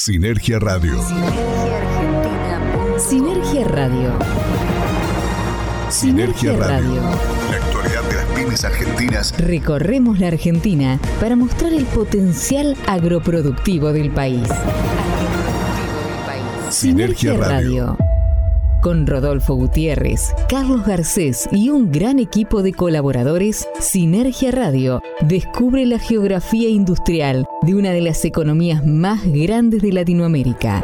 Sinergia Radio. Sinergia Radio. Sinergia Radio. La actualidad de las pymes argentinas. Recorremos la Argentina para mostrar el potencial agroproductivo del país. Sinergia Radio. Con Rodolfo Gutiérrez, Carlos Garcés y un gran equipo de colaboradores, Sinergia Radio descubre la geografía industrial de una de las economías más grandes de Latinoamérica.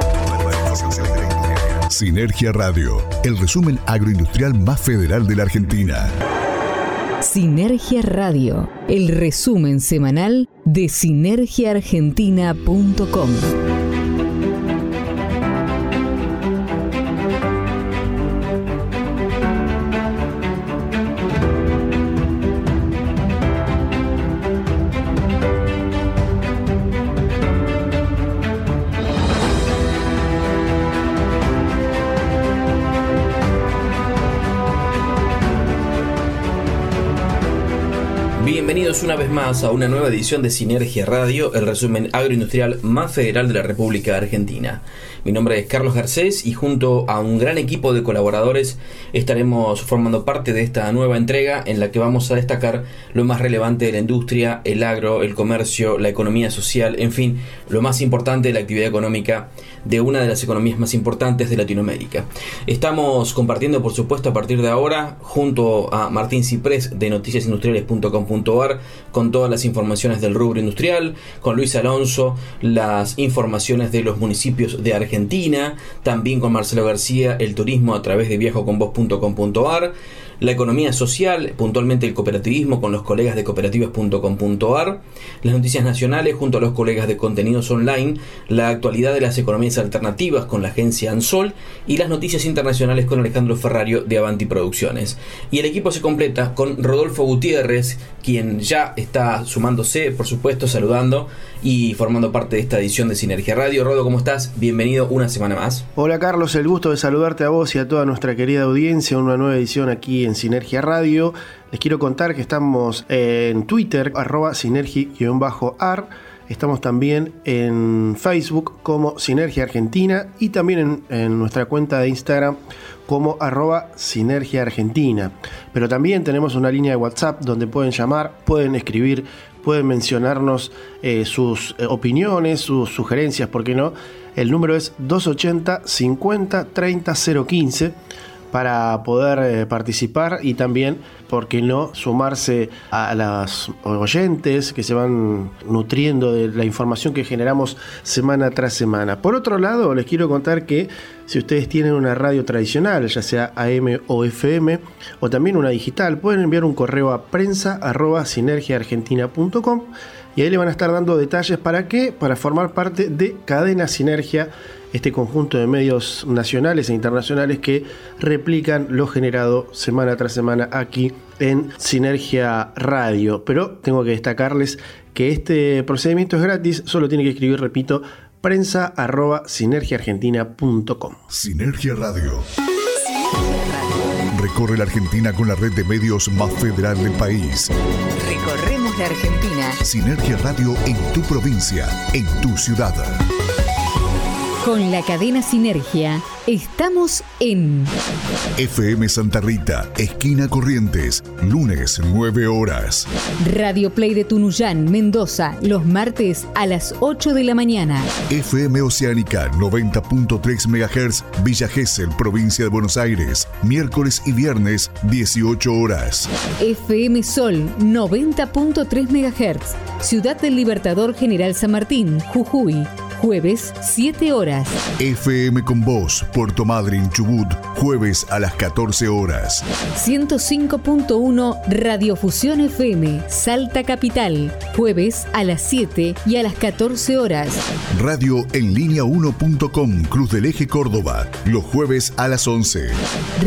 Sinergia Radio, el resumen agroindustrial más federal de la Argentina. Sinergia Radio, el resumen semanal de sinergiaargentina.com. una vez más a una nueva edición de Sinergia Radio, el resumen agroindustrial más federal de la República Argentina. Mi nombre es Carlos Garcés y junto a un gran equipo de colaboradores estaremos formando parte de esta nueva entrega en la que vamos a destacar lo más relevante de la industria, el agro, el comercio, la economía social, en fin, lo más importante de la actividad económica de una de las economías más importantes de Latinoamérica. Estamos compartiendo, por supuesto, a partir de ahora, junto a Martín Ciprés de noticiasindustriales.com.ar, con todas las informaciones del rubro industrial, con Luis Alonso, las informaciones de los municipios de Argentina, también con Marcelo García, el turismo a través de viajoconvos.com.ar la economía social, puntualmente el cooperativismo con los colegas de cooperativas.com.ar, las noticias nacionales junto a los colegas de contenidos online, la actualidad de las economías alternativas con la agencia Ansol y las noticias internacionales con Alejandro Ferrario de Avanti Producciones. Y el equipo se completa con Rodolfo Gutiérrez, quien ya está sumándose, por supuesto, saludando y formando parte de esta edición de Sinergia Radio. Rodo, ¿cómo estás? Bienvenido una semana más. Hola Carlos, el gusto de saludarte a vos y a toda nuestra querida audiencia, una nueva edición aquí en Sinergia Radio. Les quiero contar que estamos en Twitter, arroba sinergi-ar. Estamos también en Facebook como Sinergia Argentina y también en, nuestra cuenta de Instagram como arroba Sinergia Argentina. Pero también tenemos una línea de WhatsApp donde pueden llamar, pueden escribir, pueden mencionarnos eh, sus eh, opiniones, sus sugerencias, ¿por qué no? El número es 280 50 30 015 para poder eh, participar y también, ¿por qué no?, sumarse a las oyentes que se van nutriendo de la información que generamos semana tras semana. Por otro lado, les quiero contar que si ustedes tienen una radio tradicional, ya sea AM o FM, o también una digital, pueden enviar un correo a prensa sinergiaargentina.com y ahí le van a estar dando detalles para qué, para formar parte de Cadena Sinergia este conjunto de medios nacionales e internacionales que replican lo generado semana tras semana aquí en Sinergia Radio. Pero tengo que destacarles que este procedimiento es gratis, solo tiene que escribir, repito, prensa arroba sinergiaargentina.com. Sinergia Radio. Recorre la Argentina con la red de medios más federal del país. Recorremos la Argentina. Sinergia Radio en tu provincia, en tu ciudad. Con la cadena Sinergia estamos en FM Santa Rita, esquina Corrientes, lunes 9 horas. Radio Play de Tunuyán, Mendoza, los martes a las 8 de la mañana. FM Oceánica 90.3 MHz, Villa Gesell, provincia de Buenos Aires, miércoles y viernes 18 horas. FM Sol 90.3 MHz, Ciudad del Libertador General San Martín, Jujuy jueves 7 horas. FM con Voz, Puerto Madryn, Chubut, jueves a las 14 horas. 105.1 Radiofusión FM, Salta Capital, jueves a las 7 y a las 14 horas. Radio en línea 1.com, Cruz del Eje Córdoba, los jueves a las 11.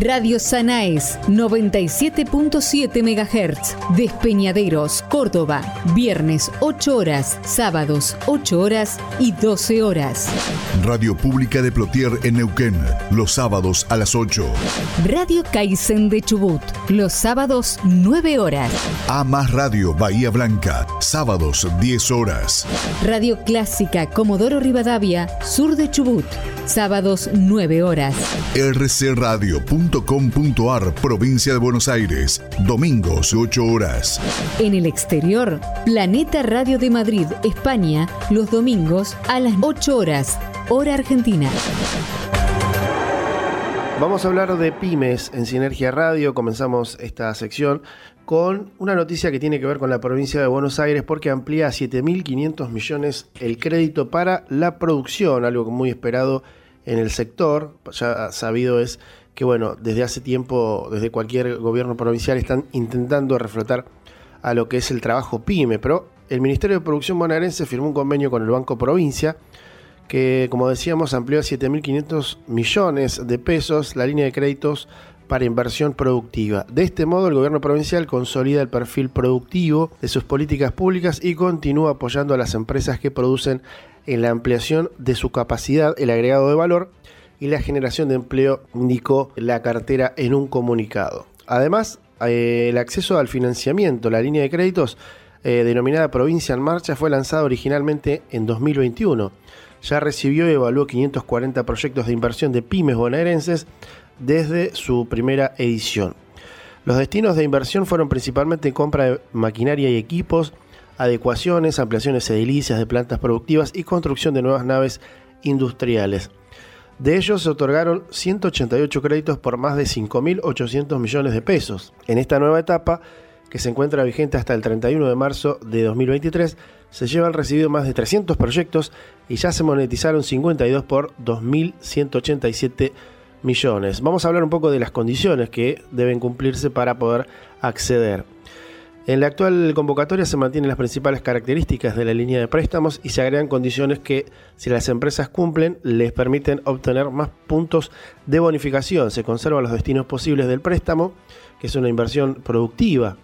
Radio Sanaes, 97.7 MHz, Despeñaderos, Córdoba, viernes 8 horas, sábados 8 horas y 12 12 horas. Radio Pública de Plotier en Neuquén, los sábados a las 8. Radio Kaizen de Chubut, los sábados 9 horas. A más Radio Bahía Blanca, sábados 10 horas. Radio Clásica Comodoro Rivadavia, sur de Chubut, sábados 9 horas. rcradio.com.ar, provincia de Buenos Aires, domingos 8 horas. En el exterior, Planeta Radio de Madrid, España, los domingos a las 8 horas, hora argentina. Vamos a hablar de pymes en Sinergia Radio. Comenzamos esta sección con una noticia que tiene que ver con la provincia de Buenos Aires porque amplía a 7.500 millones el crédito para la producción, algo muy esperado en el sector. Ya sabido es que, bueno, desde hace tiempo, desde cualquier gobierno provincial están intentando reflotar a lo que es el trabajo pyme, pero el Ministerio de Producción bonaerense firmó un convenio con el Banco Provincia que, como decíamos, amplió a 7.500 millones de pesos la línea de créditos para inversión productiva. De este modo, el gobierno provincial consolida el perfil productivo de sus políticas públicas y continúa apoyando a las empresas que producen en la ampliación de su capacidad, el agregado de valor y la generación de empleo, indicó la cartera en un comunicado. Además, eh, el acceso al financiamiento, la línea de créditos eh, denominada Provincia en Marcha, fue lanzada originalmente en 2021 ya recibió y evaluó 540 proyectos de inversión de pymes bonaerenses desde su primera edición. Los destinos de inversión fueron principalmente compra de maquinaria y equipos, adecuaciones, ampliaciones edilicias de plantas productivas y construcción de nuevas naves industriales. De ellos se otorgaron 188 créditos por más de 5.800 millones de pesos. En esta nueva etapa, que se encuentra vigente hasta el 31 de marzo de 2023, se llevan recibido más de 300 proyectos y ya se monetizaron 52 por 2.187 millones. Vamos a hablar un poco de las condiciones que deben cumplirse para poder acceder. En la actual convocatoria se mantienen las principales características de la línea de préstamos y se agregan condiciones que, si las empresas cumplen, les permiten obtener más puntos de bonificación. Se conservan los destinos posibles del préstamo, que es una inversión productiva.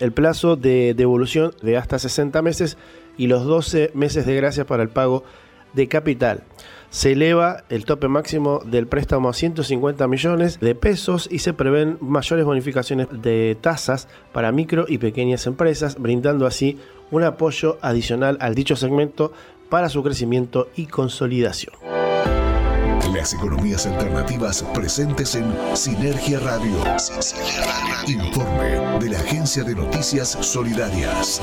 El plazo de devolución de hasta 60 meses y los 12 meses de gracia para el pago de capital. Se eleva el tope máximo del préstamo a 150 millones de pesos y se prevén mayores bonificaciones de tasas para micro y pequeñas empresas, brindando así un apoyo adicional al dicho segmento para su crecimiento y consolidación. Las economías alternativas presentes en Sinergia Radio. Informe de la Agencia de Noticias Solidarias.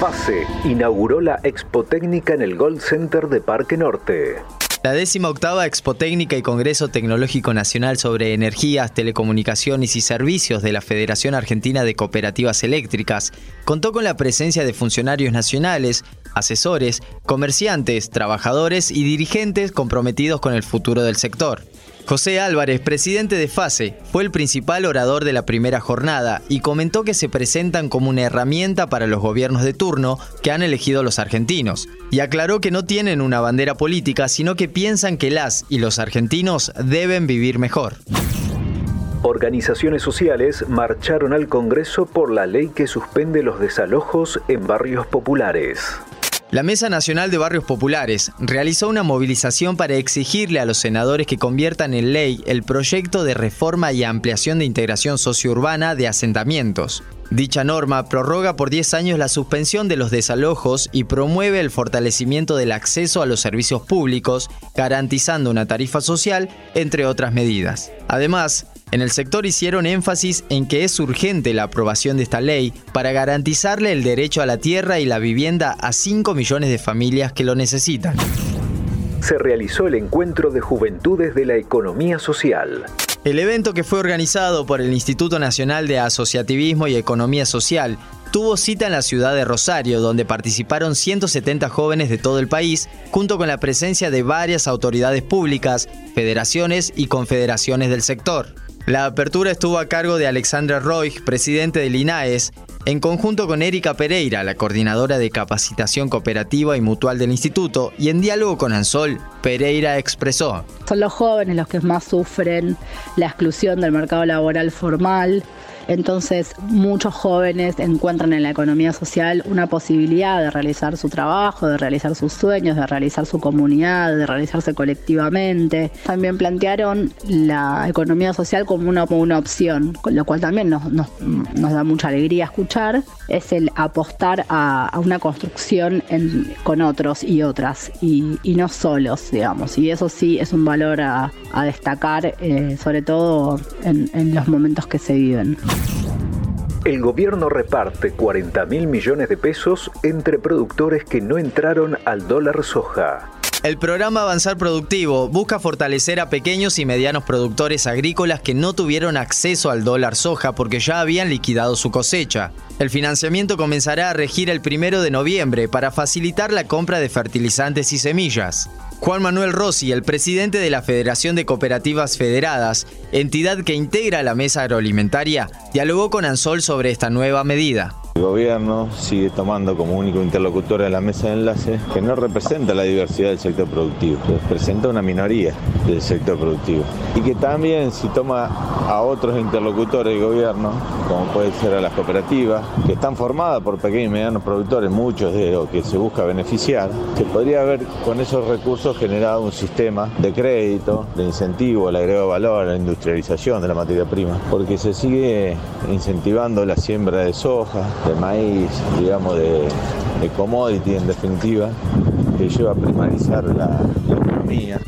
FASE inauguró la Expo Técnica en el Gold Center de Parque Norte. La décima octava Expo Técnica y Congreso Tecnológico Nacional sobre Energías, Telecomunicaciones y Servicios de la Federación Argentina de Cooperativas Eléctricas contó con la presencia de funcionarios nacionales, asesores, comerciantes, trabajadores y dirigentes comprometidos con el futuro del sector. José Álvarez, presidente de FASE, fue el principal orador de la primera jornada y comentó que se presentan como una herramienta para los gobiernos de turno que han elegido los argentinos, y aclaró que no tienen una bandera política, sino que piensan que las y los argentinos deben vivir mejor. Organizaciones sociales marcharon al Congreso por la ley que suspende los desalojos en barrios populares. La Mesa Nacional de Barrios Populares realizó una movilización para exigirle a los senadores que conviertan en ley el proyecto de reforma y ampliación de integración sociourbana de asentamientos. Dicha norma prorroga por 10 años la suspensión de los desalojos y promueve el fortalecimiento del acceso a los servicios públicos, garantizando una tarifa social, entre otras medidas. Además, en el sector hicieron énfasis en que es urgente la aprobación de esta ley para garantizarle el derecho a la tierra y la vivienda a 5 millones de familias que lo necesitan. Se realizó el encuentro de juventudes de la economía social. El evento que fue organizado por el Instituto Nacional de Asociativismo y Economía Social tuvo cita en la ciudad de Rosario, donde participaron 170 jóvenes de todo el país, junto con la presencia de varias autoridades públicas, federaciones y confederaciones del sector. La apertura estuvo a cargo de Alexandra Roy, presidente del INAES, en conjunto con Erika Pereira, la coordinadora de capacitación cooperativa y mutual del instituto, y en diálogo con Ansol, Pereira expresó. Son los jóvenes los que más sufren la exclusión del mercado laboral formal entonces muchos jóvenes encuentran en la economía social una posibilidad de realizar su trabajo, de realizar sus sueños, de realizar su comunidad, de realizarse colectivamente. También plantearon la economía social como una, una opción, lo cual también nos, da mucha alegría escuchar, es el apostar a, una construcción con otros y otras y, no solos, digamos. Y eso sí es un valor a, destacar, eh, sobre todo en los momentos que se viven. El gobierno reparte 40 mil millones de pesos entre productores que no entraron al dólar soja. El programa Avanzar Productivo busca fortalecer a pequeños y medianos productores agrícolas que no tuvieron acceso al dólar soja porque ya habían liquidado su cosecha. El financiamiento comenzará a regir el primero de noviembre para facilitar la compra de fertilizantes y semillas. Juan Manuel Rossi, el presidente de la Federación de Cooperativas Federadas, entidad que integra la mesa agroalimentaria, dialogó con Ansol sobre esta nueva medida. El gobierno sigue tomando como único interlocutor en la mesa de enlace que no representa la diversidad del sector productivo, representa una minoría del sector productivo. Y que también si toma a otros interlocutores del gobierno, como puede ser a las cooperativas, que están formadas por pequeños y medianos productores, muchos de los que se busca beneficiar, se podría haber con esos recursos generado un sistema de crédito, de incentivo al agregado valor, a la industrialización de la materia prima, porque se sigue incentivando la siembra de soja, de maíz, digamos, de, commodity en definitiva, que lleva a primarizar la economía.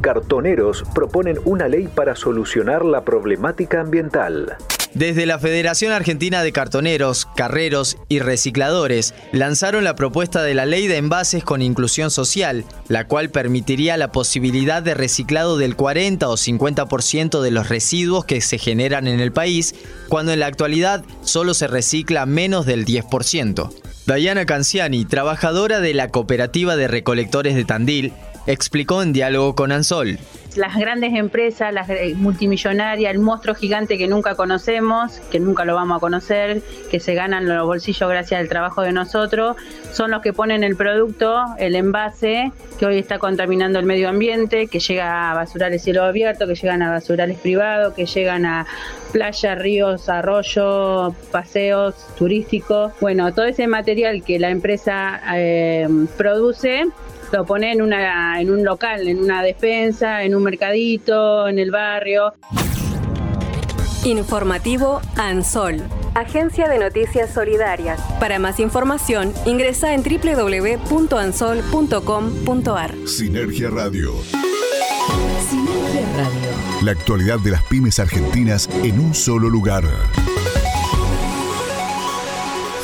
Cartoneros proponen una ley para solucionar la problemática ambiental. Desde la Federación Argentina de Cartoneros, Carreros y Recicladores lanzaron la propuesta de la Ley de Envases con Inclusión Social, la cual permitiría la posibilidad de reciclado del 40 o 50% de los residuos que se generan en el país, cuando en la actualidad solo se recicla menos del 10%. Diana Canciani, trabajadora de la Cooperativa de Recolectores de Tandil, explicó en diálogo con Ansol las grandes empresas, las multimillonarias, el monstruo gigante que nunca conocemos, que nunca lo vamos a conocer, que se ganan los bolsillos gracias al trabajo de nosotros, son los que ponen el producto, el envase, que hoy está contaminando el medio ambiente, que llega a basurales cielo abierto, que llegan a basurales privados, que llegan a playas, ríos, arroyos, paseos turísticos. Bueno, todo ese material que la empresa eh, produce lo pone en, una, en un local, en una despensa, en un mercadito, en el barrio. Informativo ANSOL. Agencia de Noticias Solidarias. Para más información, ingresa en www.ansol.com.ar. Sinergia Radio. Sinergia Radio. La actualidad de las pymes argentinas en un solo lugar.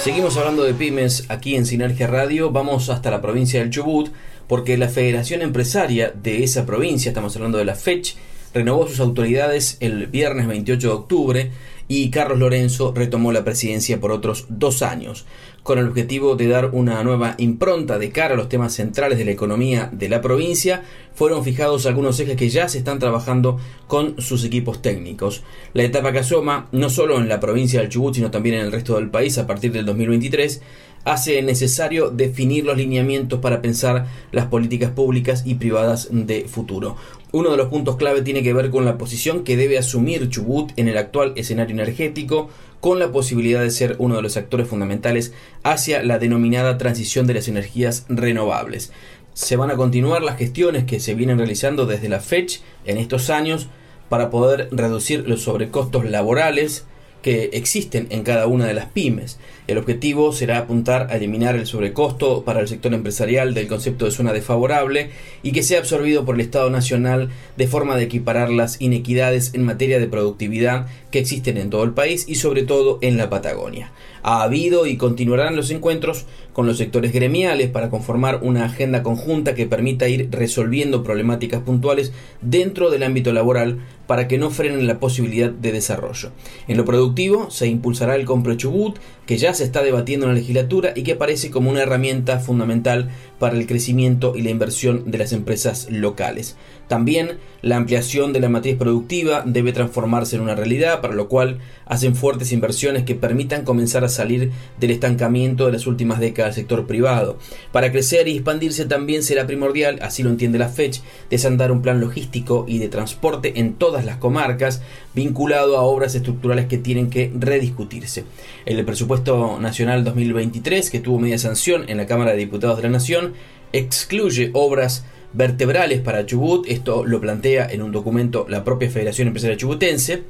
Seguimos hablando de pymes aquí en Sinergia Radio. Vamos hasta la provincia del Chubut porque la Federación Empresaria de esa provincia, estamos hablando de la FECH, renovó sus autoridades el viernes 28 de octubre y Carlos Lorenzo retomó la presidencia por otros dos años, con el objetivo de dar una nueva impronta de cara a los temas centrales de la economía de la provincia, fueron fijados algunos ejes que ya se están trabajando con sus equipos técnicos. La etapa que asoma, no solo en la provincia del Chubut, sino también en el resto del país a partir del 2023, hace necesario definir los lineamientos para pensar las políticas públicas y privadas de futuro. Uno de los puntos clave tiene que ver con la posición que debe asumir Chubut en el actual escenario energético, con la posibilidad de ser uno de los actores fundamentales hacia la denominada transición de las energías renovables. Se van a continuar las gestiones que se vienen realizando desde la FECH en estos años para poder reducir los sobrecostos laborales, que existen en cada una de las pymes. El objetivo será apuntar a eliminar el sobrecosto para el sector empresarial del concepto de zona desfavorable y que sea absorbido por el Estado Nacional de forma de equiparar las inequidades en materia de productividad que existen en todo el país y sobre todo en la Patagonia. Ha habido y continuarán los encuentros con los sectores gremiales para conformar una agenda conjunta que permita ir resolviendo problemáticas puntuales dentro del ámbito laboral para que no frenen la posibilidad de desarrollo. En lo productivo se impulsará el Compro Chubut, que ya se está debatiendo en la legislatura y que aparece como una herramienta fundamental para el crecimiento y la inversión de las empresas locales. También la ampliación de la matriz productiva debe transformarse en una realidad, para lo cual hacen fuertes inversiones que permitan comenzar a salir del estancamiento de las últimas décadas del sector privado. Para crecer y expandirse también será primordial, así lo entiende la FECH, desandar un plan logístico y de transporte en todas las comarcas vinculado a obras estructurales que tienen que rediscutirse. El presupuesto nacional 2023, que tuvo media sanción en la Cámara de Diputados de la Nación, excluye obras vertebrales para Chubut, esto lo plantea en un documento la propia Federación Empresaria Chubutense,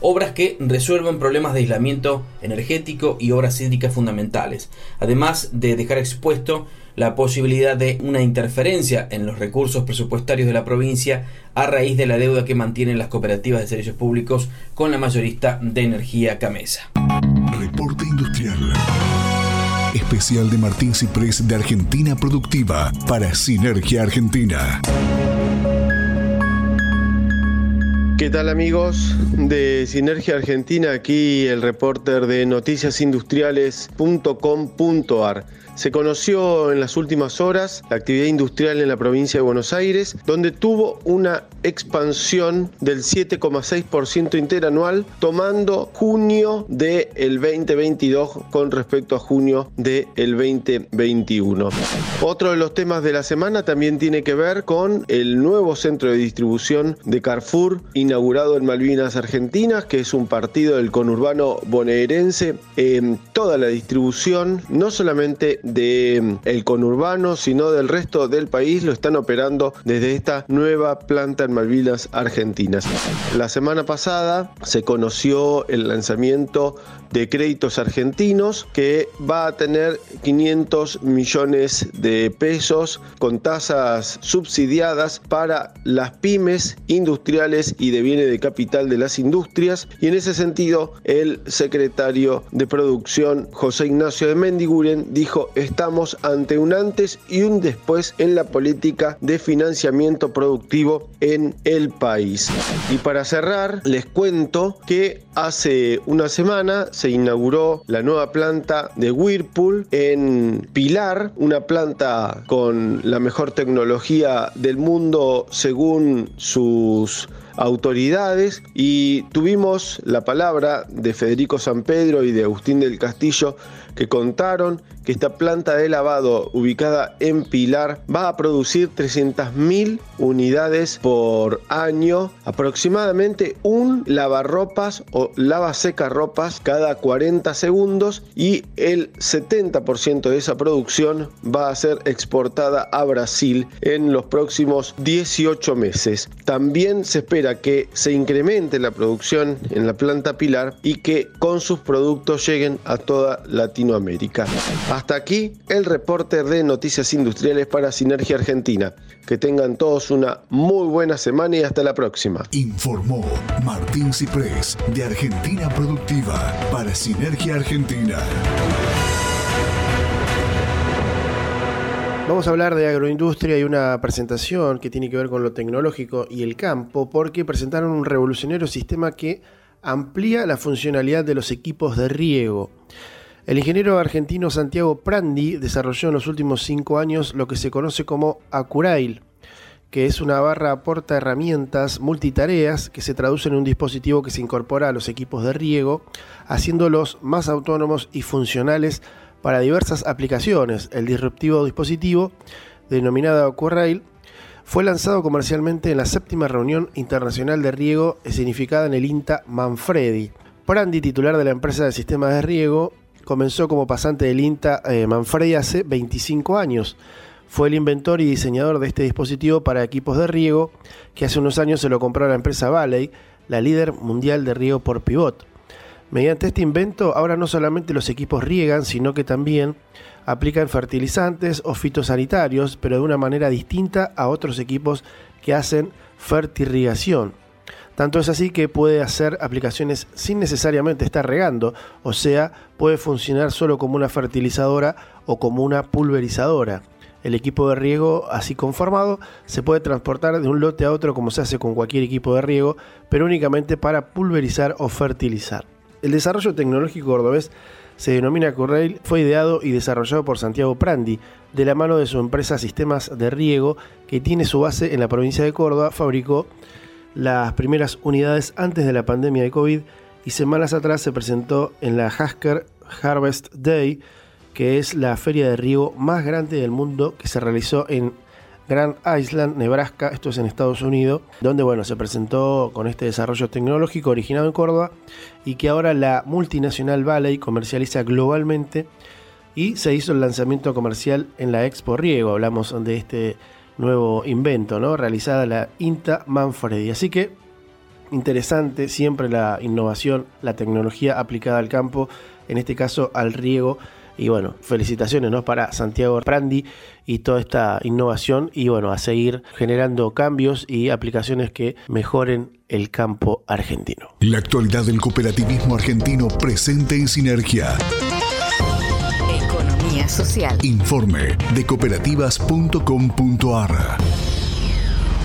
obras que resuelvan problemas de aislamiento energético y obras hídricas fundamentales, además de dejar expuesto la posibilidad de una interferencia en los recursos presupuestarios de la provincia a raíz de la deuda que mantienen las cooperativas de servicios públicos con la mayorista de energía Camesa. Reporte Industrial. Especial de Martín Ciprés de Argentina Productiva para Sinergia Argentina. ¿Qué tal amigos de Sinergia Argentina? Aquí el reporter de noticiasindustriales.com.ar. Se conoció en las últimas horas la actividad industrial en la provincia de Buenos Aires, donde tuvo una expansión del 7,6% interanual, tomando junio del 2022 con respecto a junio del 2021. Otro de los temas de la semana también tiene que ver con el nuevo centro de distribución de Carrefour inaugurado en Malvinas Argentinas, que es un partido del conurbano bonaerense. toda la distribución, no solamente del el conurbano, sino del resto del país, lo están operando desde esta nueva planta en Malvinas Argentinas. La semana pasada se conoció el lanzamiento de créditos argentinos que va a tener 500 millones de pesos con tasas subsidiadas para las pymes industriales y de bienes de capital de las industrias y en ese sentido el secretario de producción José Ignacio de Mendiguren dijo estamos ante un antes y un después en la política de financiamiento productivo en el país. Y para cerrar les cuento que hace una semana se inauguró la nueva planta de Whirlpool en Pilar, una planta con la mejor tecnología del mundo según sus autoridades y tuvimos la palabra de Federico San Pedro y de Agustín del Castillo que contaron que esta planta de lavado ubicada en Pilar va a producir 300.000 unidades por año, aproximadamente un lavarropas o lava seca ropas cada 40 segundos y el 70% de esa producción va a ser exportada a Brasil en los próximos 18 meses. También se espera que se incremente la producción en la planta Pilar y que con sus productos lleguen a toda Latinoamérica. Hasta aquí el reporte de Noticias Industriales para Sinergia Argentina. Que tengan todos una muy buena semana y hasta la próxima. Informó Martín Ciprés de Argentina Productiva para Sinergia Argentina. Vamos a hablar de agroindustria y una presentación que tiene que ver con lo tecnológico y el campo, porque presentaron un revolucionario sistema que amplía la funcionalidad de los equipos de riego. El ingeniero argentino Santiago Prandi desarrolló en los últimos cinco años lo que se conoce como Acurail, que es una barra porta herramientas multitareas que se traduce en un dispositivo que se incorpora a los equipos de riego, haciéndolos más autónomos y funcionales para diversas aplicaciones. El disruptivo dispositivo, denominado Acurail, fue lanzado comercialmente en la séptima reunión internacional de riego significada en el INTA Manfredi. Prandi, titular de la empresa de sistemas de riego, comenzó como pasante del INTA eh, Manfredi hace 25 años. Fue el inventor y diseñador de este dispositivo para equipos de riego, que hace unos años se lo compró a la empresa Valley, la líder mundial de riego por pivot. Mediante este invento, ahora no solamente los equipos riegan, sino que también aplican fertilizantes o fitosanitarios, pero de una manera distinta a otros equipos que hacen fertirrigación. Tanto es así que puede hacer aplicaciones sin necesariamente estar regando, o sea, puede funcionar solo como una fertilizadora o como una pulverizadora. El equipo de riego así conformado se puede transportar de un lote a otro como se hace con cualquier equipo de riego, pero únicamente para pulverizar o fertilizar. El desarrollo tecnológico cordobés se denomina Corrail, fue ideado y desarrollado por Santiago Prandi, de la mano de su empresa Sistemas de Riego, que tiene su base en la provincia de Córdoba, fabricó las primeras unidades antes de la pandemia de COVID y semanas atrás se presentó en la Hasker Harvest Day, que es la feria de riego más grande del mundo que se realizó en Grand Island, Nebraska, esto es en Estados Unidos, donde bueno, se presentó con este desarrollo tecnológico originado en Córdoba y que ahora la multinacional Valley comercializa globalmente y se hizo el lanzamiento comercial en la Expo Riego, hablamos de este nuevo invento, ¿no? Realizada la INTA Manfredi. Así que interesante siempre la innovación, la tecnología aplicada al campo, en este caso al riego. Y bueno, felicitaciones ¿no? para Santiago Prandi y toda esta innovación y bueno, a seguir generando cambios y aplicaciones que mejoren el campo argentino. La actualidad del cooperativismo argentino presente en sinergia. Social. Informe de cooperativas.com.ar.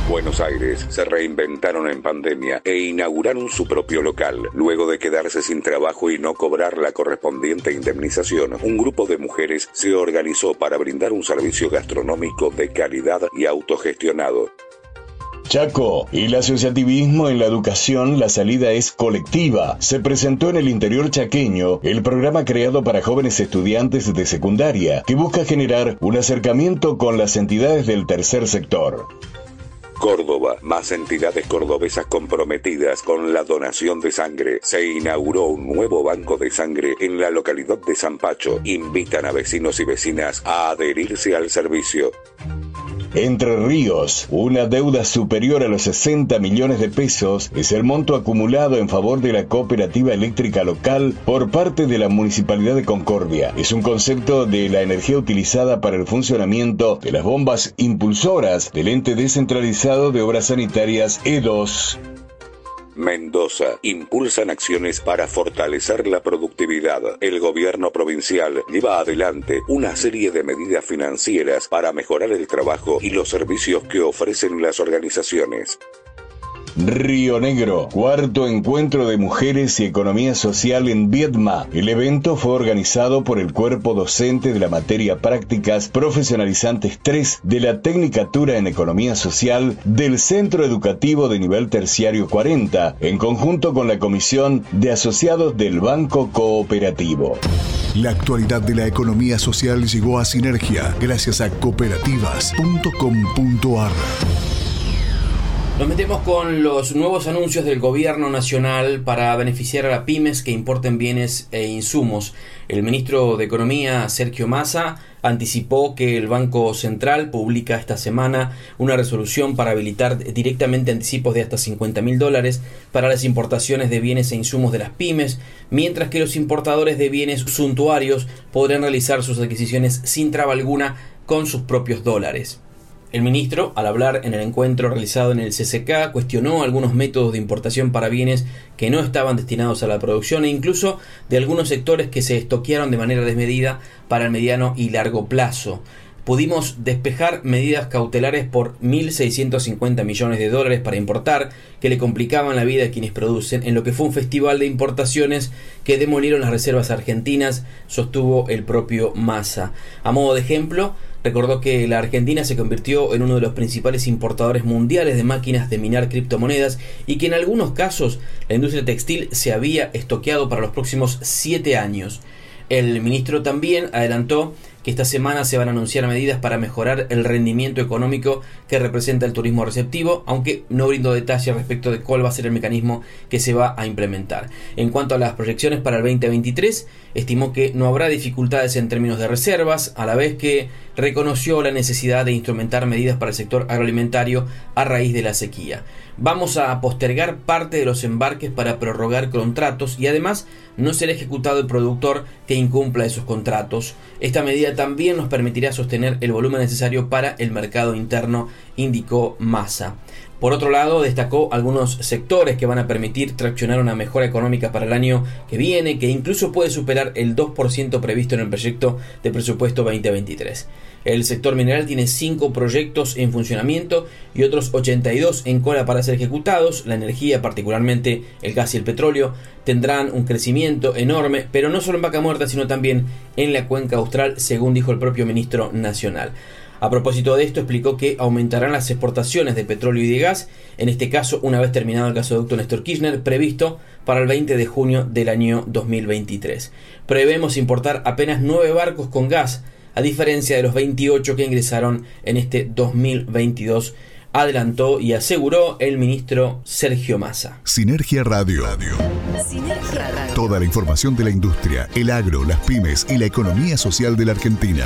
Buenos Aires se reinventaron en pandemia e inauguraron su propio local. Luego de quedarse sin trabajo y no cobrar la correspondiente indemnización, un grupo de mujeres se organizó para brindar un servicio gastronómico de calidad y autogestionado. Chaco, el asociativismo en la educación, la salida es colectiva. Se presentó en el interior chaqueño el programa creado para jóvenes estudiantes de secundaria, que busca generar un acercamiento con las entidades del tercer sector. Córdoba, más entidades cordobesas comprometidas con la donación de sangre. Se inauguró un nuevo banco de sangre en la localidad de San Pacho. Invitan a vecinos y vecinas a adherirse al servicio. Entre Ríos, una deuda superior a los 60 millones de pesos es el monto acumulado en favor de la cooperativa eléctrica local por parte de la Municipalidad de Concordia. Es un concepto de la energía utilizada para el funcionamiento de las bombas impulsoras del ente descentralizado de obras sanitarias E2. Mendoza impulsan acciones para fortalecer la productividad. El gobierno provincial lleva adelante una serie de medidas financieras para mejorar el trabajo y los servicios que ofrecen las organizaciones. Río Negro, cuarto encuentro de mujeres y economía social en Vietma. El evento fue organizado por el cuerpo docente de la materia prácticas profesionalizantes 3 de la Tecnicatura en Economía Social del Centro Educativo de Nivel Terciario 40, en conjunto con la Comisión de Asociados del Banco Cooperativo. La actualidad de la economía social llegó a Sinergia gracias a cooperativas.com.ar. Nos metemos con los nuevos anuncios del gobierno nacional para beneficiar a las pymes que importen bienes e insumos. El ministro de Economía, Sergio Massa, anticipó que el Banco Central publica esta semana una resolución para habilitar directamente anticipos de hasta 50 mil dólares para las importaciones de bienes e insumos de las pymes, mientras que los importadores de bienes suntuarios podrán realizar sus adquisiciones sin traba alguna con sus propios dólares. El ministro, al hablar en el encuentro realizado en el CCK, cuestionó algunos métodos de importación para bienes que no estaban destinados a la producción e incluso de algunos sectores que se estoquearon de manera desmedida para el mediano y largo plazo. Pudimos despejar medidas cautelares por 1.650 millones de dólares para importar, que le complicaban la vida a quienes producen, en lo que fue un festival de importaciones que demolieron las reservas argentinas, sostuvo el propio Massa. A modo de ejemplo, recordó que la Argentina se convirtió en uno de los principales importadores mundiales de máquinas de minar criptomonedas y que en algunos casos la industria textil se había estoqueado para los próximos siete años. El ministro también adelantó que esta semana se van a anunciar medidas para mejorar el rendimiento económico que representa el turismo receptivo, aunque no brindo detalles respecto de cuál va a ser el mecanismo que se va a implementar. En cuanto a las proyecciones para el 2023, estimó que no habrá dificultades en términos de reservas, a la vez que reconoció la necesidad de instrumentar medidas para el sector agroalimentario a raíz de la sequía. Vamos a postergar parte de los embarques para prorrogar contratos y además no será ejecutado el productor que incumpla esos contratos. Esta medida también nos permitirá sostener el volumen necesario para el mercado interno, indicó Massa. Por otro lado, destacó algunos sectores que van a permitir traccionar una mejora económica para el año que viene, que incluso puede superar el 2% previsto en el proyecto de presupuesto 2023. El sector mineral tiene 5 proyectos en funcionamiento y otros 82 en cola para ser ejecutados. La energía, particularmente el gas y el petróleo, tendrán un crecimiento enorme, pero no solo en Vaca Muerta, sino también en la cuenca austral, según dijo el propio ministro nacional. A propósito de esto, explicó que aumentarán las exportaciones de petróleo y de gas, en este caso una vez terminado el gasoducto Néstor Kirchner, previsto para el 20 de junio del año 2023. Prevemos importar apenas 9 barcos con gas, a diferencia de los 28 que ingresaron en este 2022 adelantó y aseguró el ministro Sergio Massa. Sinergia Radio. Sinergia Radio. Toda la información de la industria, el agro, las pymes y la economía social de la Argentina.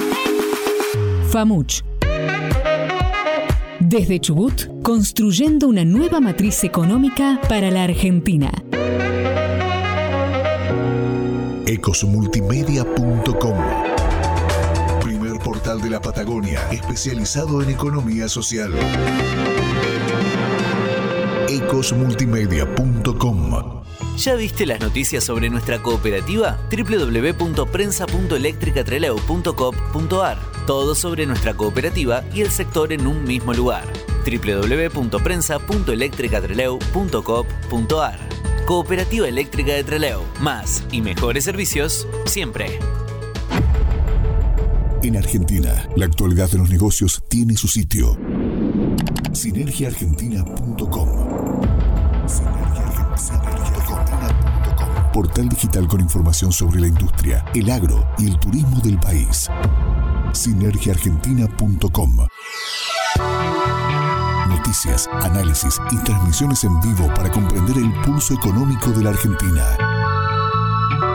FAMUCH. Desde Chubut, construyendo una nueva matriz económica para la Argentina. Ecosmultimedia.com Primer portal de la Patagonia especializado en economía social. Ecosmultimedia.com ¿Ya viste las noticias sobre nuestra cooperativa? www.prensa.electricatreleu.com.ar Todo sobre nuestra cooperativa y el sector en un mismo lugar. www.prensa.electricatreleu.com.ar Cooperativa Eléctrica de Treleu. Más y mejores servicios siempre. En Argentina, la actualidad de los negocios tiene su sitio. Sinergiaargentina.com Portal digital con información sobre la industria, el agro y el turismo del país. Sinergiaargentina.com Noticias, análisis y transmisiones en vivo para comprender el pulso económico de la Argentina.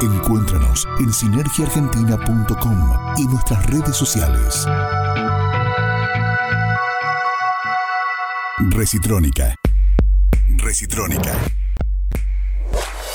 Encuéntranos en sinergiaargentina.com y nuestras redes sociales. Recitrónica. Recitrónica.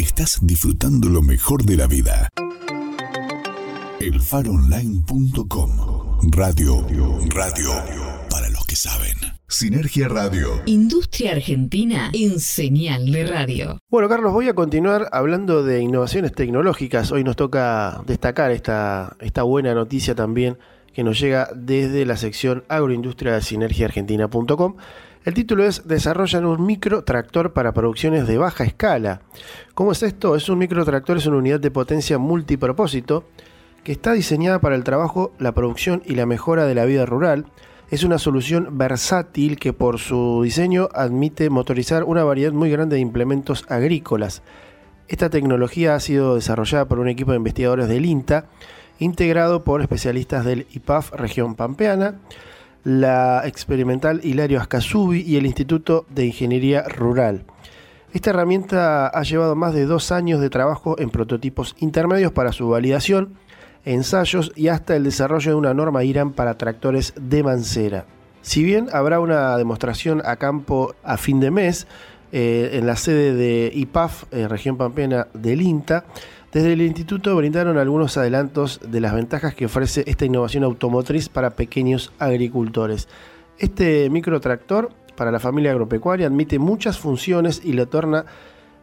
Estás disfrutando lo mejor de la vida. Elfaronline.com Radio, radio para los que saben. Sinergia Radio. Industria Argentina en señal de radio. Bueno, Carlos, voy a continuar hablando de innovaciones tecnológicas. Hoy nos toca destacar esta, esta buena noticia también que nos llega desde la sección agroindustria de sinergiaargentina.com. El título es Desarrollan un microtractor para producciones de baja escala. ¿Cómo es esto? Es un microtractor, es una unidad de potencia multipropósito que está diseñada para el trabajo, la producción y la mejora de la vida rural. Es una solución versátil que por su diseño admite motorizar una variedad muy grande de implementos agrícolas. Esta tecnología ha sido desarrollada por un equipo de investigadores del INTA, integrado por especialistas del IPAF región pampeana, la experimental Hilario Ascasubi y el Instituto de Ingeniería Rural. Esta herramienta ha llevado más de dos años de trabajo en prototipos intermedios para su validación, ensayos y hasta el desarrollo de una norma IRAN para tractores de mancera. Si bien habrá una demostración a campo a fin de mes eh, en la sede de IPAF, eh, región pampeana del INTA, desde el instituto brindaron algunos adelantos de las ventajas que ofrece esta innovación automotriz para pequeños agricultores. Este microtractor para la familia agropecuaria admite muchas funciones y lo torna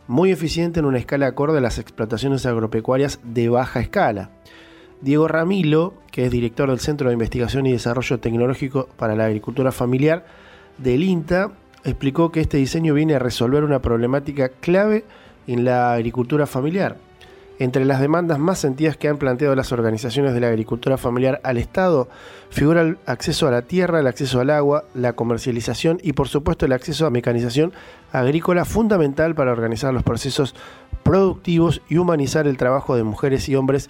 muy eficiente en una escala acorde a las explotaciones agropecuarias de baja escala. Diego Ramilo, que es director del Centro de Investigación y Desarrollo Tecnológico para la Agricultura Familiar del INTA, explicó que este diseño viene a resolver una problemática clave en la agricultura familiar, Entre las demandas más sentidas que han planteado las organizaciones de la agricultura familiar al Estado figura el acceso a la tierra, el acceso al agua, la comercialización y por supuesto el acceso a mecanización agrícola fundamental para organizar los procesos productivos y humanizar el trabajo de mujeres y hombres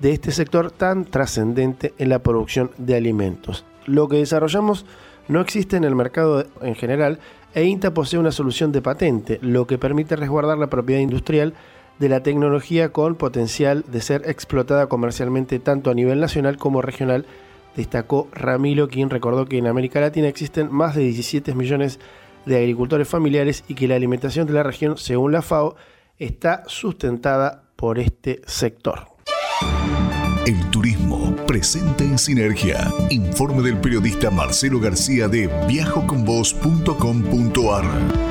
de este sector tan trascendente en la producción de alimentos. Lo que desarrollamos no existe en el mercado en general e INTA posee una solución de patente, lo que permite resguardar la propiedad industrial de la tecnología con potencial de ser explotada comercialmente tanto a nivel nacional como regional, destacó Ramiro, quien recordó que en América Latina existen más de 17 millones de agricultores familiares y que la alimentación de la región, según la FAO, está sustentada por este sector. El turismo presente en Sinergia. Informe del periodista Marcelo García de viajoconvos.com.ar.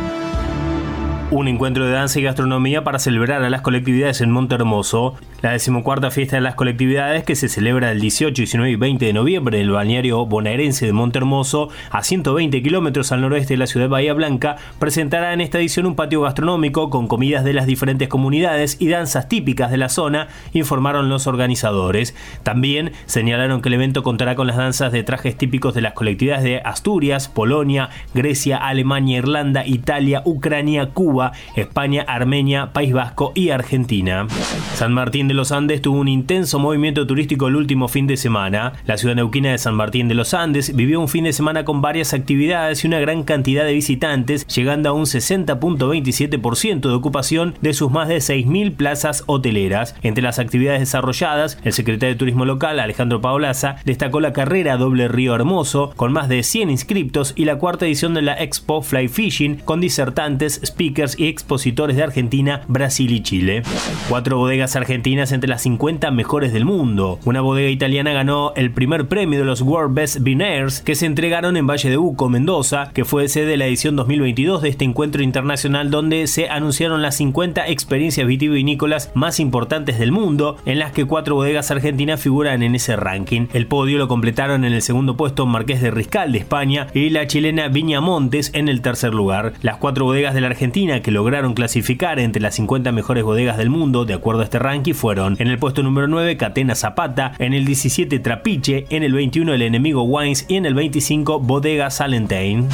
Un encuentro de danza y gastronomía para celebrar a las colectividades en Monte Hermoso. La decimocuarta fiesta de las colectividades que se celebra el 18, 19 y 20 de noviembre en el balneario bonaerense de Monte Hermoso, a 120 kilómetros al noroeste de la ciudad de Bahía Blanca, presentará en esta edición un patio gastronómico con comidas de las diferentes comunidades y danzas típicas de la zona, informaron los organizadores. También señalaron que el evento contará con las danzas de trajes típicos de las colectividades de Asturias, Polonia, Grecia, Alemania, Irlanda, Italia, Ucrania, Cuba, España, Armenia, País Vasco y Argentina. San Martín de los Andes tuvo un intenso movimiento turístico el último fin de semana. La ciudad neuquina de San Martín de los Andes vivió un fin de semana con varias actividades y una gran cantidad de visitantes, llegando a un 60.27% de ocupación de sus más de 6.000 plazas hoteleras. Entre las actividades desarrolladas, el secretario de Turismo local, Alejandro Paolaza, destacó la carrera Doble Río Hermoso, con más de 100 inscriptos, y la cuarta edición de la Expo Fly Fishing, con disertantes, speakers, y expositores de Argentina, Brasil y Chile. Cuatro bodegas argentinas entre las 50 mejores del mundo. Una bodega italiana ganó el primer premio de los World Best Vinaires que se entregaron en Valle de Uco, Mendoza, que fue sede de la edición 2022 de este encuentro internacional donde se anunciaron las 50 experiencias vitivinícolas más importantes del mundo, en las que cuatro bodegas argentinas figuran en ese ranking. El podio lo completaron en el segundo puesto Marqués de Riscal de España y la chilena Viña Montes en el tercer lugar. Las cuatro bodegas de la Argentina que lograron clasificar entre las 50 mejores bodegas del mundo de acuerdo a este ranking fueron en el puesto número 9 Catena Zapata, en el 17 Trapiche, en el 21 El Enemigo Wines y en el 25 Bodega Salentine.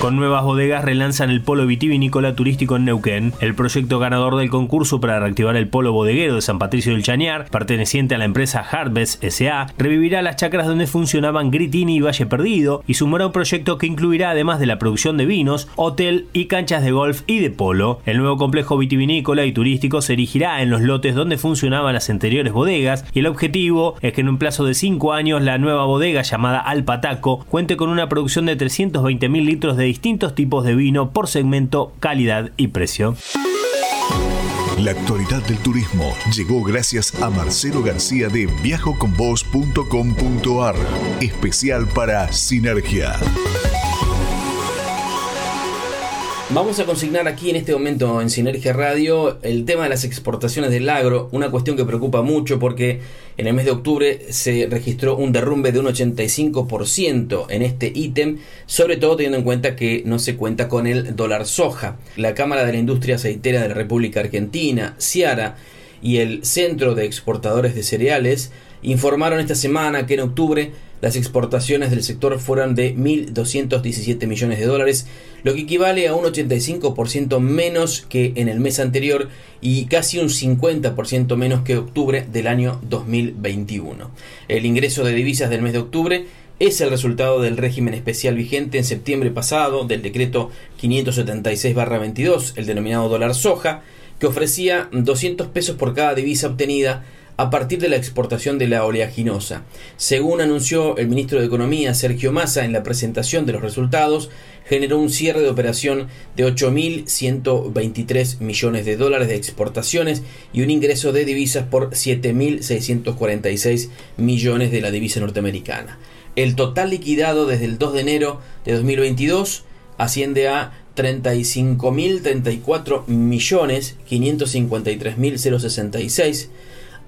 Con nuevas bodegas relanzan el polo vitivinícola turístico en Neuquén. El proyecto ganador del concurso para reactivar el polo bodeguero de San Patricio del Chañar, perteneciente a la empresa Harvest SA, revivirá las chacras donde funcionaban Gritini y Valle Perdido y sumará un proyecto que incluirá además de la producción de vinos, hotel y canchas de golf y de polo. El nuevo complejo vitivinícola y turístico se erigirá en los lotes donde funcionaban las anteriores bodegas y el objetivo es que en un plazo de 5 años la nueva bodega llamada Alpataco cuente con una producción de 320.000 litros de distintos tipos de vino por segmento, calidad y precio. La actualidad del turismo llegó gracias a Marcelo García de viajoconvos.com.ar, especial para Sinergia. Vamos a consignar aquí en este momento en Sinergia Radio el tema de las exportaciones del agro, una cuestión que preocupa mucho porque en el mes de octubre se registró un derrumbe de un 85% en este ítem, sobre todo teniendo en cuenta que no se cuenta con el dólar soja. La Cámara de la Industria Aceitera de la República Argentina, Ciara, y el Centro de Exportadores de Cereales informaron esta semana que en octubre las exportaciones del sector fueron de 1.217 millones de dólares, lo que equivale a un 85% menos que en el mes anterior y casi un 50% menos que octubre del año 2021. El ingreso de divisas del mes de octubre es el resultado del régimen especial vigente en septiembre pasado del decreto 576-22, el denominado dólar soja, que ofrecía 200 pesos por cada divisa obtenida a partir de la exportación de la oleaginosa. Según anunció el ministro de Economía Sergio Massa en la presentación de los resultados, generó un cierre de operación de 8.123 millones de dólares de exportaciones y un ingreso de divisas por 7.646 millones de la divisa norteamericana. El total liquidado desde el 2 de enero de 2022 asciende a 35.034 millones 553.066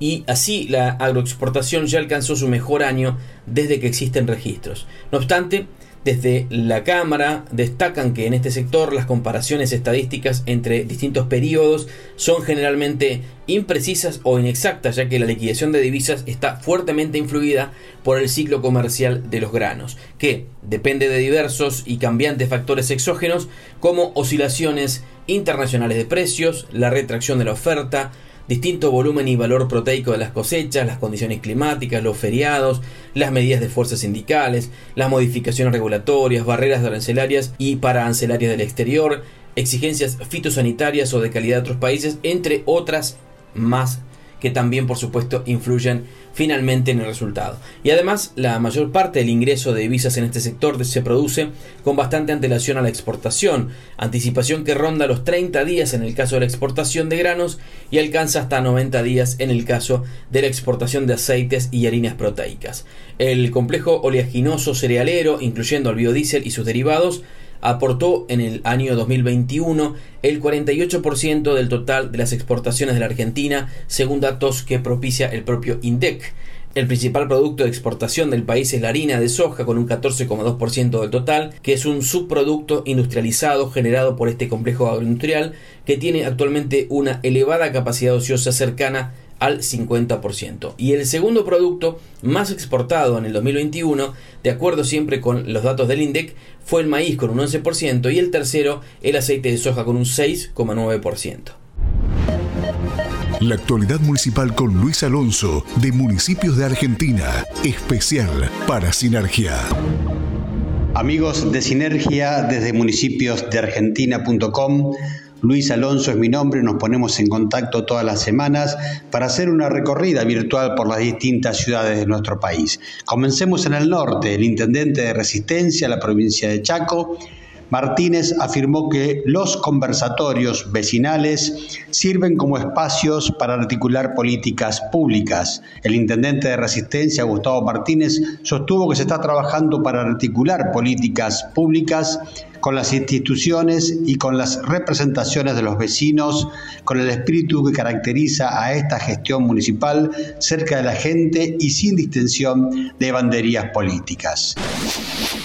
y así la agroexportación ya alcanzó su mejor año desde que existen registros. No obstante, Desde la Cámara destacan que en este sector las comparaciones estadísticas entre distintos periodos son generalmente imprecisas o inexactas, ya que la liquidación de divisas está fuertemente influida por el ciclo comercial de los granos, que depende de diversos y cambiantes factores exógenos como oscilaciones internacionales de precios, la retracción de la oferta, distinto volumen y valor proteico de las cosechas, las condiciones climáticas, los feriados, las medidas de fuerzas sindicales, las modificaciones regulatorias, barreras arancelarias y pararancelarias del exterior, exigencias fitosanitarias o de calidad de otros países, entre otras más que también por supuesto influyen finalmente en el resultado. Y además la mayor parte del ingreso de divisas en este sector se produce con bastante antelación a la exportación, anticipación que ronda los 30 días en el caso de la exportación de granos y alcanza hasta 90 días en el caso de la exportación de aceites y harinas proteicas. El complejo oleaginoso cerealero, incluyendo el biodiesel y sus derivados, aportó en el año 2021 el 48% del total de las exportaciones de la Argentina, según datos que propicia el propio INDEC. El principal producto de exportación del país es la harina de soja con un 14,2% del total, que es un subproducto industrializado generado por este complejo agroindustrial que tiene actualmente una elevada capacidad ociosa cercana al 50%. Y el segundo producto más exportado en el 2021, de acuerdo siempre con los datos del INDEC, fue el maíz con un 11% y el tercero el aceite de soja con un 6,9%. La actualidad municipal con Luis Alonso de Municipios de Argentina, especial para Sinergia. Amigos de Sinergia desde municipiosdeargentina.com Luis Alonso es mi nombre, nos ponemos en contacto todas las semanas para hacer una recorrida virtual por las distintas ciudades de nuestro país. Comencemos en el norte, el intendente de Resistencia, la provincia de Chaco, Martínez afirmó que los conversatorios vecinales sirven como espacios para articular políticas públicas. El intendente de Resistencia, Gustavo Martínez, sostuvo que se está trabajando para articular políticas públicas con las instituciones y con las representaciones de los vecinos, con el espíritu que caracteriza a esta gestión municipal cerca de la gente y sin distensión de banderías políticas.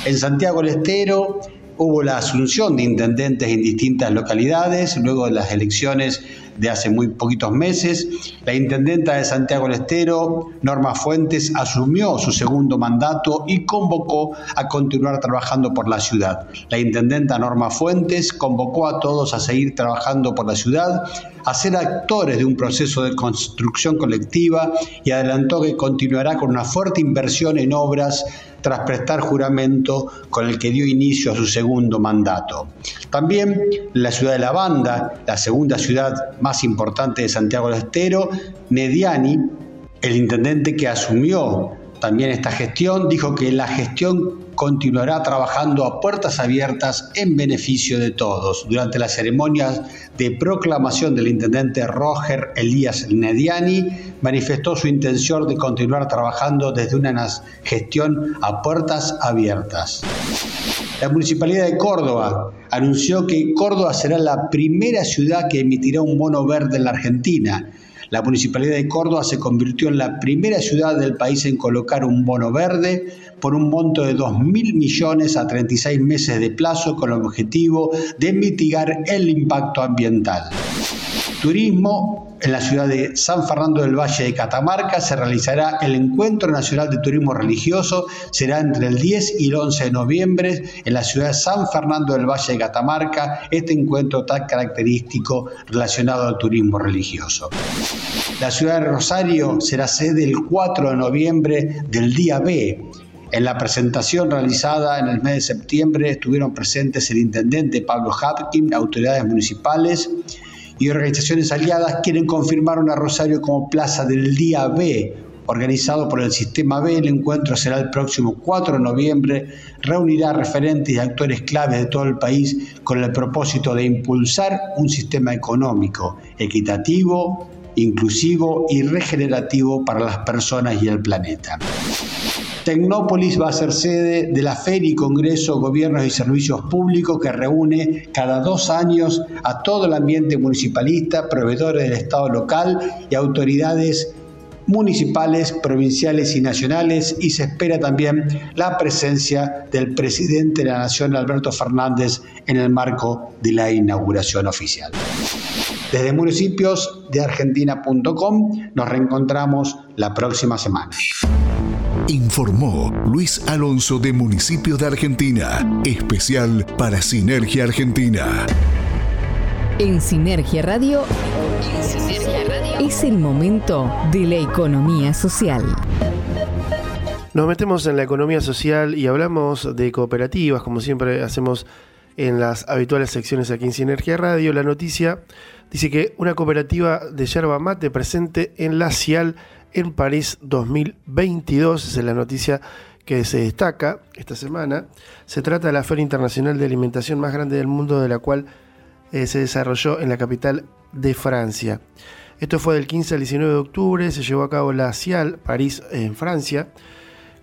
En Santiago del Estero, hubo la asunción de intendentes en distintas localidades, luego de las elecciones de hace muy poquitos meses. La intendenta de Santiago del Estero, Norma Fuentes, asumió su segundo mandato y convocó a continuar trabajando por la ciudad. La intendenta Norma Fuentes convocó a todos a seguir trabajando por la ciudad, a ser actores de un proceso de construcción colectiva y adelantó que continuará con una fuerte inversión en obras tras prestar juramento con el que dio inicio a su segundo mandato. También la ciudad de La Banda, la segunda ciudad más importante de Santiago del Estero, Nediani, el intendente que asumió también esta gestión, dijo que la gestión continuará trabajando a puertas abiertas en beneficio de todos. Durante las ceremonias de proclamación del intendente Roger Elías Nediani, manifestó su intención de continuar trabajando desde una gestión a puertas abiertas. La Municipalidad de Córdoba anunció que Córdoba será la primera ciudad que emitirá un bono verde en la Argentina. La Municipalidad de Córdoba se convirtió en la primera ciudad del país en colocar un bono verde por un monto de 2.000 millones a 36 meses de plazo con el objetivo de mitigar el impacto ambiental. Turismo en la ciudad de San Fernando del Valle de Catamarca se realizará el Encuentro Nacional de Turismo Religioso. Será entre el 10 y el 11 de noviembre en la ciudad de San Fernando del Valle de Catamarca. Este encuentro tan característico relacionado al turismo religioso. La ciudad de Rosario será sede el 4 de noviembre del Día B en la presentación realizada en el mes de septiembre estuvieron presentes el intendente Pablo Hapkin, autoridades municipales y organizaciones aliadas quieren confirmar a Rosario como plaza del día B. Organizado por el Sistema B, el encuentro será el próximo 4 de noviembre, reunirá referentes y actores claves de todo el país con el propósito de impulsar un sistema económico equitativo, inclusivo y regenerativo para las personas y el planeta. Tecnópolis va a ser sede de la Feria y Congreso Gobiernos y Servicios Públicos que reúne cada dos años a todo el ambiente municipalista, proveedores del Estado local y autoridades municipales, provinciales y nacionales y se espera también la presencia del presidente de la Nación, Alberto Fernández, en el marco de la inauguración oficial. Desde municipios de argentina.com nos reencontramos la próxima semana. Informó Luis Alonso de Municipio de Argentina, especial para Sinergia Argentina. En Sinergia Radio, es el momento de la economía social. Nos metemos en la economía social y hablamos de cooperativas, como siempre hacemos en las habituales secciones aquí en Sinergia Radio. La noticia dice que una cooperativa de yerba mate presente en la CIAL en París 2022. Esa es la noticia que se destaca esta semana. Se trata de la Feria Internacional de Alimentación más grande del mundo, de la cual eh, se desarrolló en la capital de Francia. Esto fue del 15 al 19 de octubre, se llevó a cabo la CIAL, París, en Francia.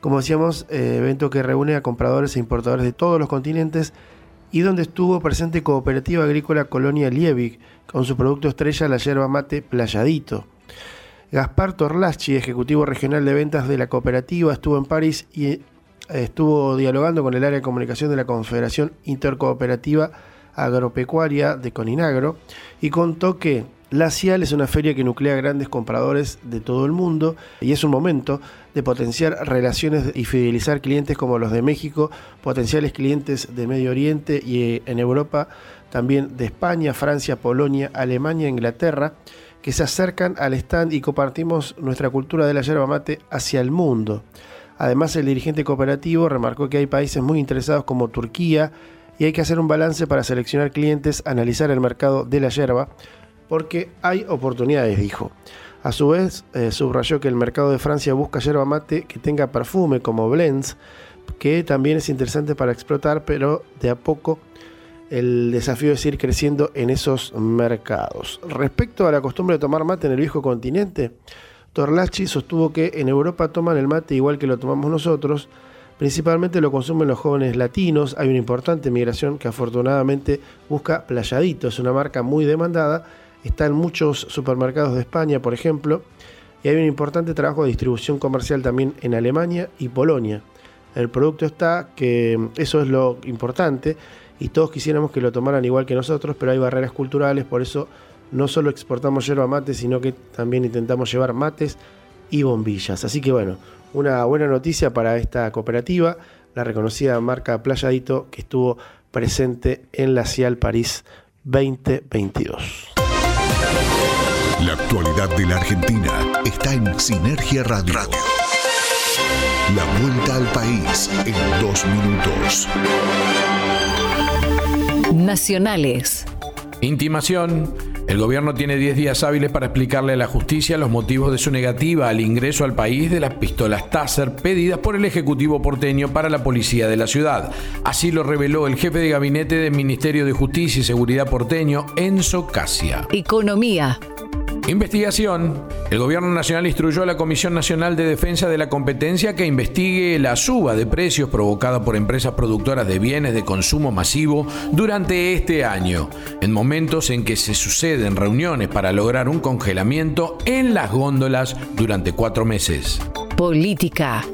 Como decíamos, eh, evento que reúne a compradores e importadores de todos los continentes y donde estuvo presente Cooperativa Agrícola Colonia Liebig, con su producto estrella, la yerba mate Playadito. Gaspar Torlachi, ejecutivo regional de ventas de la cooperativa, estuvo en París y eh, estuvo dialogando con el área de comunicación de la Confederación Intercooperativa Agropecuaria de Coninagro y contó que la CIAL es una feria que nuclea grandes compradores de todo el mundo y es un momento de potenciar relaciones y fidelizar clientes como los de México, potenciales clientes de Medio Oriente y eh, en Europa también de España, Francia, Polonia, Alemania, Inglaterra que se acercan al stand y compartimos nuestra cultura de la yerba mate hacia el mundo. Además, el dirigente cooperativo remarcó que hay países muy interesados como Turquía y hay que hacer un balance para seleccionar clientes, analizar el mercado de la yerba, porque hay oportunidades, dijo. A su vez, eh, subrayó que el mercado de Francia busca yerba mate que tenga perfume como blends, que también es interesante para explotar, pero de a poco el desafío es ir creciendo en esos mercados. Respecto a la costumbre de tomar mate en el viejo continente, Torlachi sostuvo que en Europa toman el mate igual que lo tomamos nosotros, principalmente lo consumen los jóvenes latinos, hay una importante migración que afortunadamente busca Playadito, es una marca muy demandada, está en muchos supermercados de España, por ejemplo, y hay un importante trabajo de distribución comercial también en Alemania y Polonia. El producto está, que eso es lo importante, y todos quisiéramos que lo tomaran igual que nosotros, pero hay barreras culturales, por eso no solo exportamos yerba mate, sino que también intentamos llevar mates y bombillas. Así que bueno, una buena noticia para esta cooperativa, la reconocida marca Playadito que estuvo presente en la CIAL París 2022. La actualidad de la Argentina está en Sinergia Radio. La vuelta al país en dos minutos. Nacionales. Intimación. El gobierno tiene 10 días hábiles para explicarle a la justicia los motivos de su negativa al ingreso al país de las pistolas Taser pedidas por el Ejecutivo porteño para la policía de la ciudad. Así lo reveló el jefe de gabinete del Ministerio de Justicia y Seguridad porteño, Enzo Casia. Economía. Investigación. El Gobierno Nacional instruyó a la Comisión Nacional de Defensa de la Competencia que investigue la suba de precios provocada por empresas productoras de bienes de consumo masivo durante este año, en momentos en que se suceden reuniones para lograr un congelamiento en las góndolas durante cuatro meses. Política.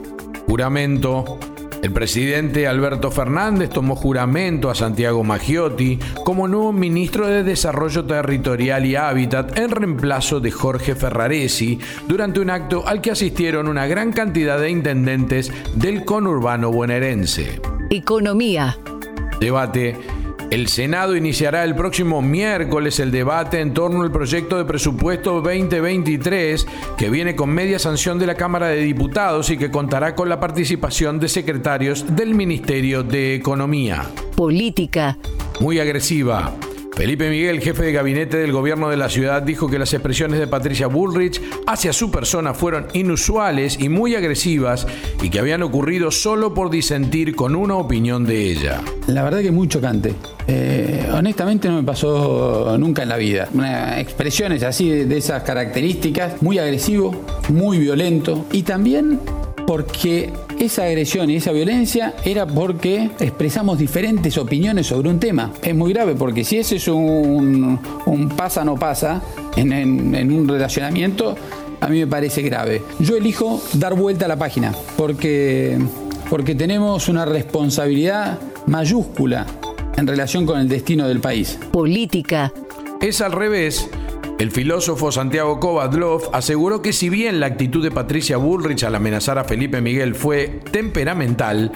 Juramento. El presidente Alberto Fernández tomó juramento a Santiago Maggiotti como nuevo ministro de Desarrollo Territorial y Hábitat en reemplazo de Jorge Ferraresi durante un acto al que asistieron una gran cantidad de intendentes del conurbano bonaerense. Economía. Debate el Senado iniciará el próximo miércoles el debate en torno al proyecto de presupuesto 2023 que viene con media sanción de la Cámara de Diputados y que contará con la participación de secretarios del Ministerio de Economía. Política. Muy agresiva. Felipe Miguel, jefe de gabinete del gobierno de la ciudad, dijo que las expresiones de Patricia Bullrich hacia su persona fueron inusuales y muy agresivas y que habían ocurrido solo por disentir con una opinión de ella. La verdad que muy chocante. Eh, honestamente no me pasó nunca en la vida. Expresiones así de esas características, muy agresivo, muy violento y también porque esa agresión y esa violencia era porque expresamos diferentes opiniones sobre un tema. Es muy grave porque si ese es un, pasa no pasa en, un relacionamiento, a mí me parece grave. Yo elijo dar vuelta a la página porque, porque tenemos una responsabilidad mayúscula en relación con el destino del país. Política. Es al revés. El filósofo Santiago Kovadlov aseguró que si bien la actitud de Patricia Bullrich al amenazar a Felipe Miguel fue temperamental,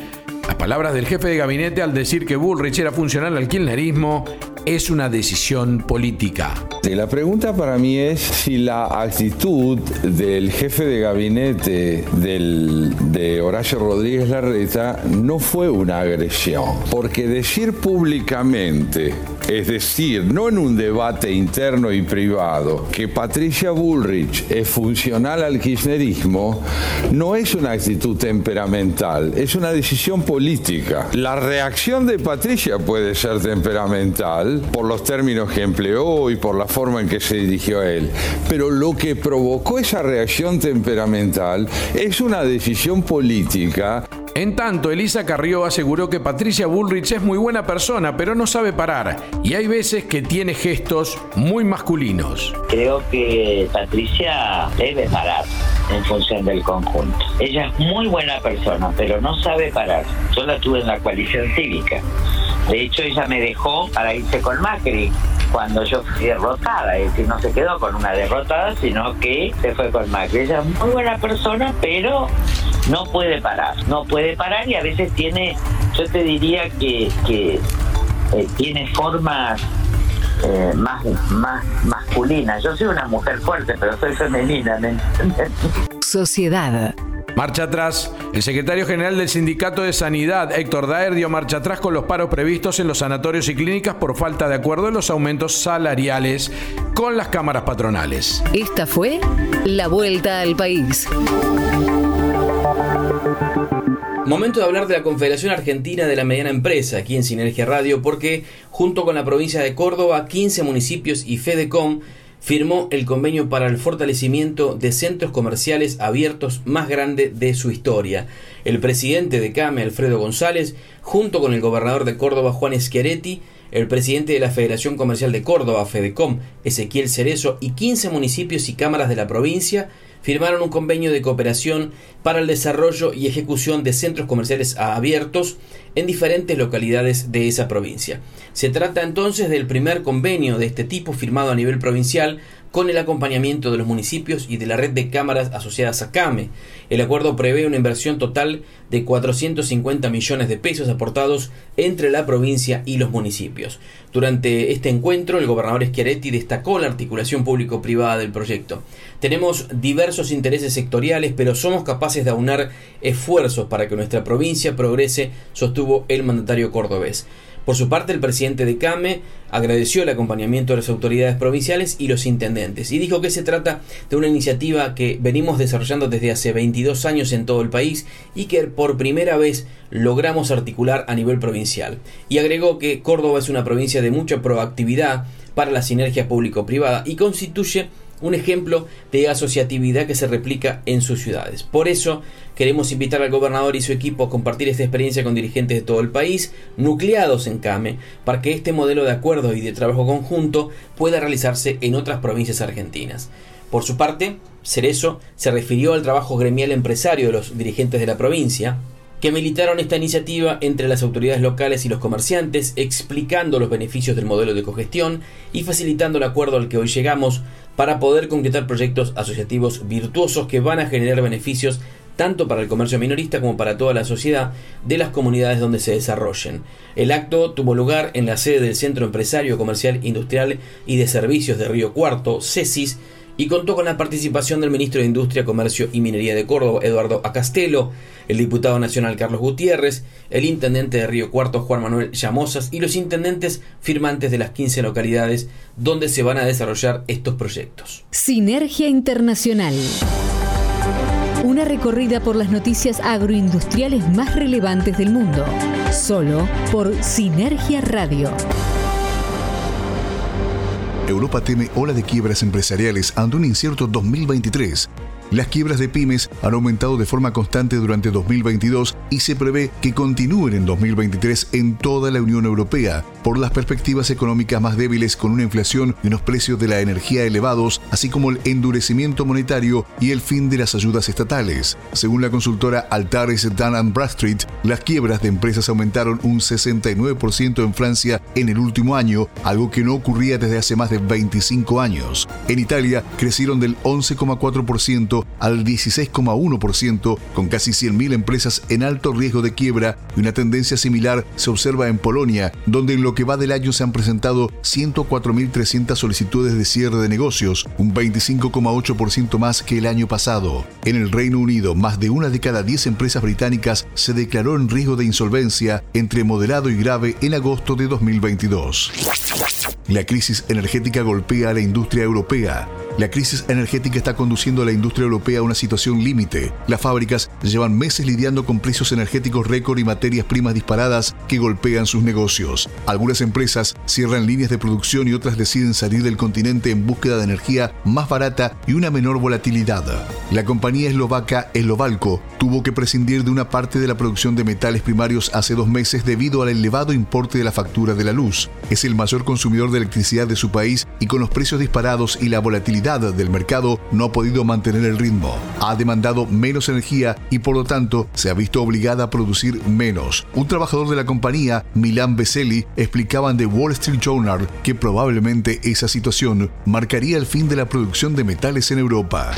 las palabras del jefe de gabinete al decir que Bullrich era funcional al kirchnerismo es una decisión política. La pregunta para mí es si la actitud del jefe de gabinete de Horacio Rodríguez Larreta no fue una agresión, porque decir públicamente, es decir, no en un debate interno y privado, que Patricia Bullrich es funcional al kirchnerismo, no es una actitud temperamental, es una decisión política. La reacción de Patricia puede ser temperamental por los términos que empleó y por la forma en que se dirigió a él. Pero lo que provocó esa reacción temperamental es una decisión política en tanto, Elisa Carrió aseguró que Patricia Bullrich es muy buena persona, pero no sabe parar. Y hay veces que tiene gestos muy masculinos. Creo que Patricia debe parar en función del conjunto. Ella es muy buena persona, pero no sabe parar. Yo la tuve en la coalición cívica. De hecho, ella me dejó para irse con Macri cuando yo fui derrotada, es decir, no se quedó con una derrotada, sino que se fue con Macri. Ella es muy buena persona, pero no puede parar, no puede parar y a veces tiene, yo te diría que, que eh, tiene formas eh, más, más masculinas. Yo soy una mujer fuerte, pero soy femenina, ¿me entiendes? Sociedad. Marcha atrás. El secretario general del Sindicato de Sanidad, Héctor Daer, dio marcha atrás con los paros previstos en los sanatorios y clínicas por falta de acuerdo en los aumentos salariales con las cámaras patronales. Esta fue la vuelta al país. Momento de hablar de la Confederación Argentina de la Mediana Empresa aquí en Sinergia Radio porque junto con la provincia de Córdoba, 15 municipios y Fedecom firmó el convenio para el fortalecimiento de centros comerciales abiertos más grande de su historia. El presidente de CAME, Alfredo González, junto con el gobernador de Córdoba, Juan Schiaretti, el presidente de la Federación Comercial de Córdoba, Fedecom, Ezequiel Cerezo, y 15 municipios y cámaras de la provincia firmaron un convenio de cooperación para el desarrollo y ejecución de centros comerciales abiertos en diferentes localidades de esa provincia. Se trata entonces del primer convenio de este tipo firmado a nivel provincial con el acompañamiento de los municipios y de la red de cámaras asociadas a CAME. El acuerdo prevé una inversión total de 450 millones de pesos aportados entre la provincia y los municipios. Durante este encuentro, el gobernador Schiaretti destacó la articulación público-privada del proyecto. Tenemos diversos intereses sectoriales, pero somos capaces de aunar esfuerzos para que nuestra provincia progrese, sostuvo el mandatario cordobés. Por su parte, el presidente de CAME agradeció el acompañamiento de las autoridades provinciales y los intendentes y dijo que se trata de una iniciativa que venimos desarrollando desde hace 22 años en todo el país y que por primera vez logramos articular a nivel provincial. Y agregó que Córdoba es una provincia de mucha proactividad para la sinergia público-privada y constituye un ejemplo de asociatividad que se replica en sus ciudades. Por eso queremos invitar al gobernador y su equipo a compartir esta experiencia con dirigentes de todo el país, nucleados en CAME, para que este modelo de acuerdo y de trabajo conjunto pueda realizarse en otras provincias argentinas. Por su parte, Cerezo se refirió al trabajo gremial empresario de los dirigentes de la provincia, que militaron esta iniciativa entre las autoridades locales y los comerciantes, explicando los beneficios del modelo de cogestión y facilitando el acuerdo al que hoy llegamos para poder concretar proyectos asociativos virtuosos que van a generar beneficios tanto para el comercio minorista como para toda la sociedad de las comunidades donde se desarrollen. El acto tuvo lugar en la sede del Centro Empresario Comercial Industrial y de Servicios de Río Cuarto, CESIS, y contó con la participación del ministro de Industria, Comercio y Minería de Córdoba, Eduardo Acastelo, el diputado nacional Carlos Gutiérrez, el intendente de Río Cuarto, Juan Manuel Llamosas, y los intendentes firmantes de las 15 localidades donde se van a desarrollar estos proyectos. Sinergia Internacional. Una recorrida por las noticias agroindustriales más relevantes del mundo, solo por Sinergia Radio. Europa teme ola de quiebras empresariales ante un incierto 2023 Las quiebras de pymes han aumentado de forma constante durante 2022 y se prevé que continúen en 2023 en toda la Unión Europea por las perspectivas económicas más débiles con una inflación y unos precios de la energía elevados, así como el endurecimiento monetario y el fin de las ayudas estatales. Según la consultora Altares Dun Bradstreet, las quiebras de empresas aumentaron un 69% en Francia en el último año, algo que no ocurría desde hace más de 25 años. En Italia crecieron del 11,4% al 16,1%, con casi 100.000 empresas en alto riesgo de quiebra, y una tendencia similar se observa en Polonia, donde en lo que va del año se han presentado 104.300 solicitudes de cierre de negocios, un 25,8% más que el año pasado. En el Reino Unido, más de una de cada 10 empresas británicas se declaró en riesgo de insolvencia entre moderado y grave en agosto de 2022. La crisis energética golpea a la industria europea. La crisis energética está conduciendo a la industria europea a una situación límite. Las fábricas llevan meses lidiando con precios energéticos récord y materias primas disparadas que golpean sus negocios. Algunas empresas cierran líneas de producción y otras deciden salir del continente en búsqueda de energía más barata y una menor volatilidad. La compañía eslovaca Eslovalco tuvo que prescindir de una parte de la producción de metales primarios hace dos meses debido al elevado importe de la factura de la luz. Es el mayor consumidor de electricidad de su país y con los precios disparados y la volatilidad del mercado no ha podido mantener el ritmo. Ha demandado menos energía y por lo tanto se ha visto obligada a producir menos. Un trabajador de la compañía, Milan Beselli, explicaba en The Wall Street Journal que probablemente esa situación marcaría el fin de la producción de metales en Europa.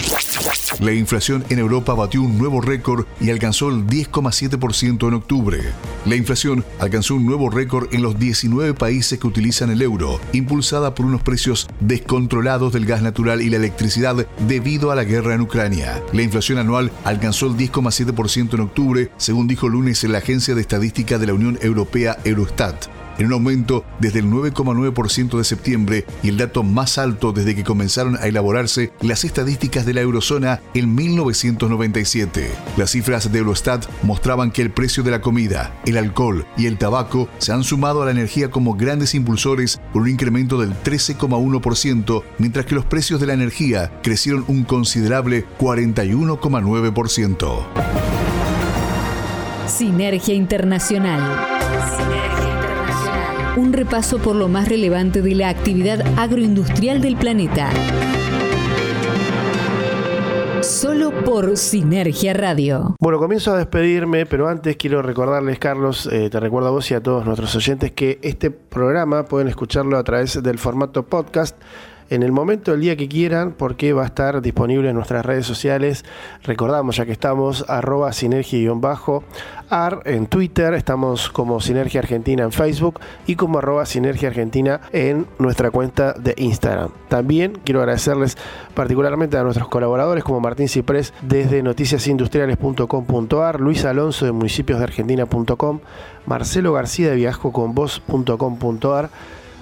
La inflación en Europa batió un nuevo récord y alcanzó el 10,7% en octubre. La inflación alcanzó un nuevo récord en los 19 países que utilizan el euro, impulsada por unos precios descontrolados del gas natural y la electricidad debido a la guerra en Ucrania. La inflación anual alcanzó el 10,7% en octubre, según dijo lunes la Agencia de Estadística de la Unión Europea Eurostat en un aumento desde el 9,9% de septiembre y el dato más alto desde que comenzaron a elaborarse las estadísticas de la eurozona en 1997. Las cifras de Eurostat mostraban que el precio de la comida, el alcohol y el tabaco se han sumado a la energía como grandes impulsores con un incremento del 13,1%, mientras que los precios de la energía crecieron un considerable 41,9%. Sinergia Internacional un repaso por lo más relevante de la actividad agroindustrial del planeta. Solo por Sinergia Radio. Bueno, comienzo a despedirme, pero antes quiero recordarles, Carlos, eh, te recuerdo a vos y a todos nuestros oyentes que este programa pueden escucharlo a través del formato podcast en el momento del día que quieran, porque va a estar disponible en nuestras redes sociales. Recordamos, ya que estamos, arroba sinergia-ar en Twitter, estamos como Sinergia Argentina en Facebook y como arroba Sinergia Argentina en nuestra cuenta de Instagram. También quiero agradecerles particularmente a nuestros colaboradores como Martín Ciprés desde noticiasindustriales.com.ar, Luis Alonso de municipiosdeargentina.com, Marcelo García de viajoconvos.com.ar,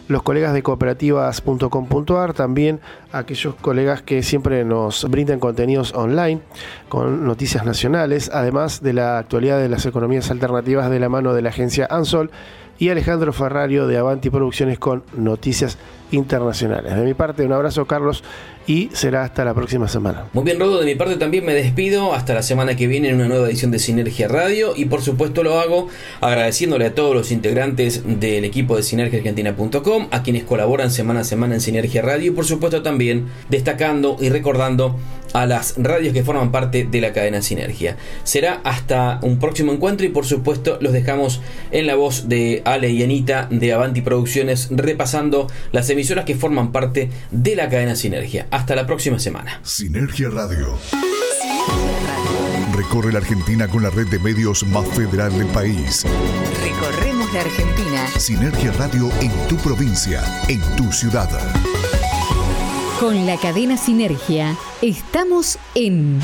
los colegas de cooperativas.com.ar, también aquellos colegas que siempre nos brindan contenidos online con noticias nacionales, además de la actualidad de las economías alternativas de la mano de la agencia Ansol y Alejandro Ferrario de Avanti Producciones con noticias internacionales. De mi parte, un abrazo Carlos y será hasta la próxima semana. Muy bien, Rodo, de mi parte también me despido hasta la semana que viene en una nueva edición de Sinergia Radio y por supuesto lo hago agradeciéndole a todos los integrantes del equipo de sinergiaargentina.com, a quienes colaboran semana a semana en Sinergia Radio y por supuesto también destacando y recordando a las radios que forman parte de la cadena Sinergia. Será hasta un próximo encuentro y por supuesto los dejamos en la voz de Ale y Anita de Avanti Producciones repasando las emisoras que forman parte de la cadena Sinergia. Hasta la próxima semana. Sinergia Radio. Recorre la Argentina con la red de medios más federal del país. Recorremos la Argentina. Sinergia Radio en tu provincia, en tu ciudad. Con la cadena Sinergia estamos en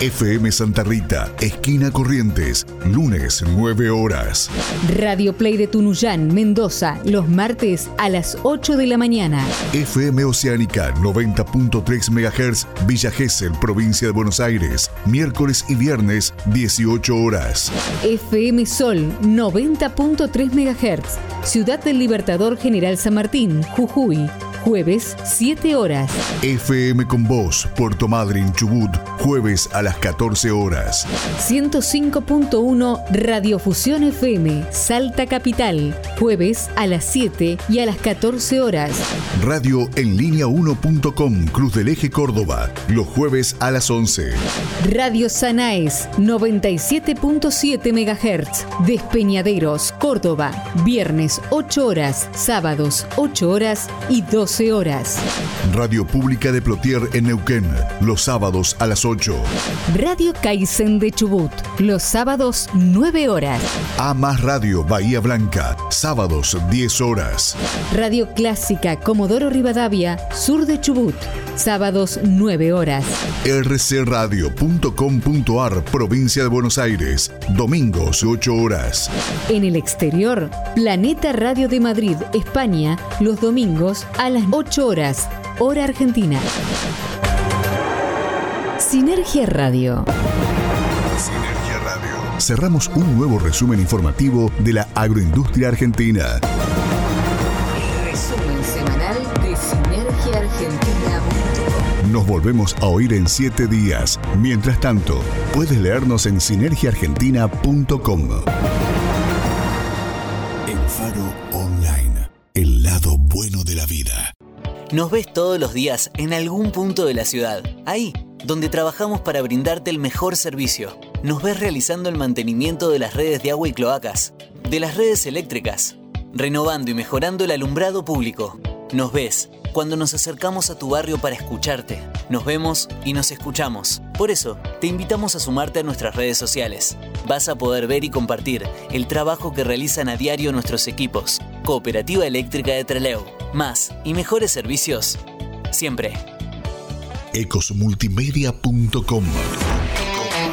FM Santa Rita, esquina Corrientes, lunes 9 horas. Radio Play de Tunuyán, Mendoza, los martes a las 8 de la mañana. FM Oceánica 90.3 MHz, Villa Gesell, provincia de Buenos Aires, miércoles y viernes 18 horas. FM Sol 90.3 MHz, Ciudad del Libertador General San Martín, Jujuy jueves 7 horas. FM con Voz, Puerto Madryn, Chubut, jueves a las 14 horas. 105.1 Radiofusión FM, Salta Capital, jueves a las 7 y a las 14 horas. Radio en línea 1.com, Cruz del Eje Córdoba, los jueves a las 11. Radio Sanaes, 97.7 MHz, Despeñaderos, Córdoba, viernes 8 horas, sábados 8 horas y 12 horas. Radio Pública de Plotier en Neuquén, los sábados a las 8. Radio Kaizen de Chubut, los sábados 9 horas. A más Radio Bahía Blanca, sábados 10 horas. Radio Clásica Comodoro Rivadavia, sur de Chubut, sábados 9 horas. rcradio.com.ar, provincia de Buenos Aires, domingos 8 horas. En el exterior, Planeta Radio de Madrid, España, los domingos a las 8 horas, hora argentina. Sinergia Radio. Sinergia Radio. Cerramos un nuevo resumen informativo de la agroindustria argentina. Resumen semanal de Sinergia Argentina. Nos volvemos a oír en siete días. Mientras tanto, puedes leernos en sinergiaargentina.com. vida. Nos ves todos los días en algún punto de la ciudad. Ahí, donde trabajamos para brindarte el mejor servicio. Nos ves realizando el mantenimiento de las redes de agua y cloacas, de las redes eléctricas, renovando y mejorando el alumbrado público. Nos ves cuando nos acercamos a tu barrio para escucharte. Nos vemos y nos escuchamos. Por eso, te invitamos a sumarte a nuestras redes sociales. Vas a poder ver y compartir el trabajo que realizan a diario nuestros equipos. Cooperativa Eléctrica de Treleu. Más y mejores servicios. Siempre. Ecosmultimedia.com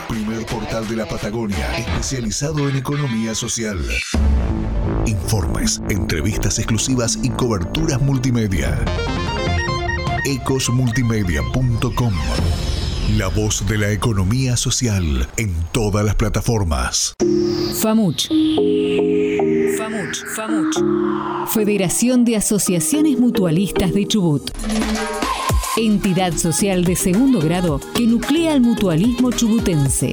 Primer portal de la Patagonia especializado en economía social. Informes, entrevistas exclusivas y coberturas multimedia. Ecosmultimedia.com La voz de la economía social en todas las plataformas. FAMUCH. FAMUCH. FAMUCH. Federación de Asociaciones Mutualistas de Chubut. Entidad social de segundo grado que nuclea al mutualismo chubutense.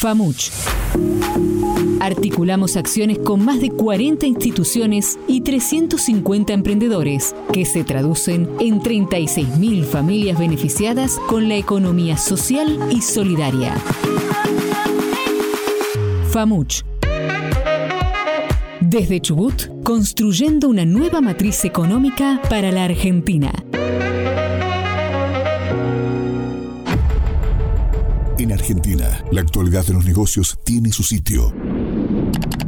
FAMUCH. Articulamos acciones con más de 40 instituciones y 350 emprendedores, que se traducen en 36.000 familias beneficiadas con la economía social y solidaria. FAMUCH. Desde Chubut, construyendo una nueva matriz económica para la Argentina. En Argentina, la actualidad de los negocios tiene su sitio.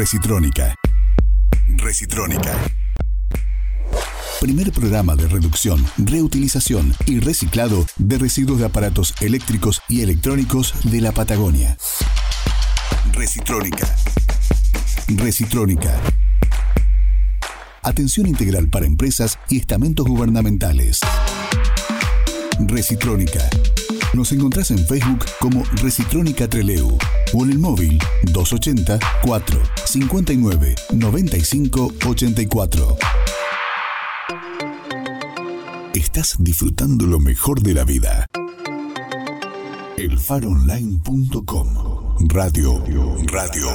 Recitrónica. Recitrónica. Primer programa de reducción, reutilización y reciclado de residuos de aparatos eléctricos y electrónicos de la Patagonia. Recitrónica. Recitrónica. Atención integral para empresas y estamentos gubernamentales. Recitrónica. Nos encontrás en Facebook como Recitrónica Treleu o en el móvil 280 4 59 95 84. Estás disfrutando lo mejor de la vida. Elfaronline.com Radio, radio,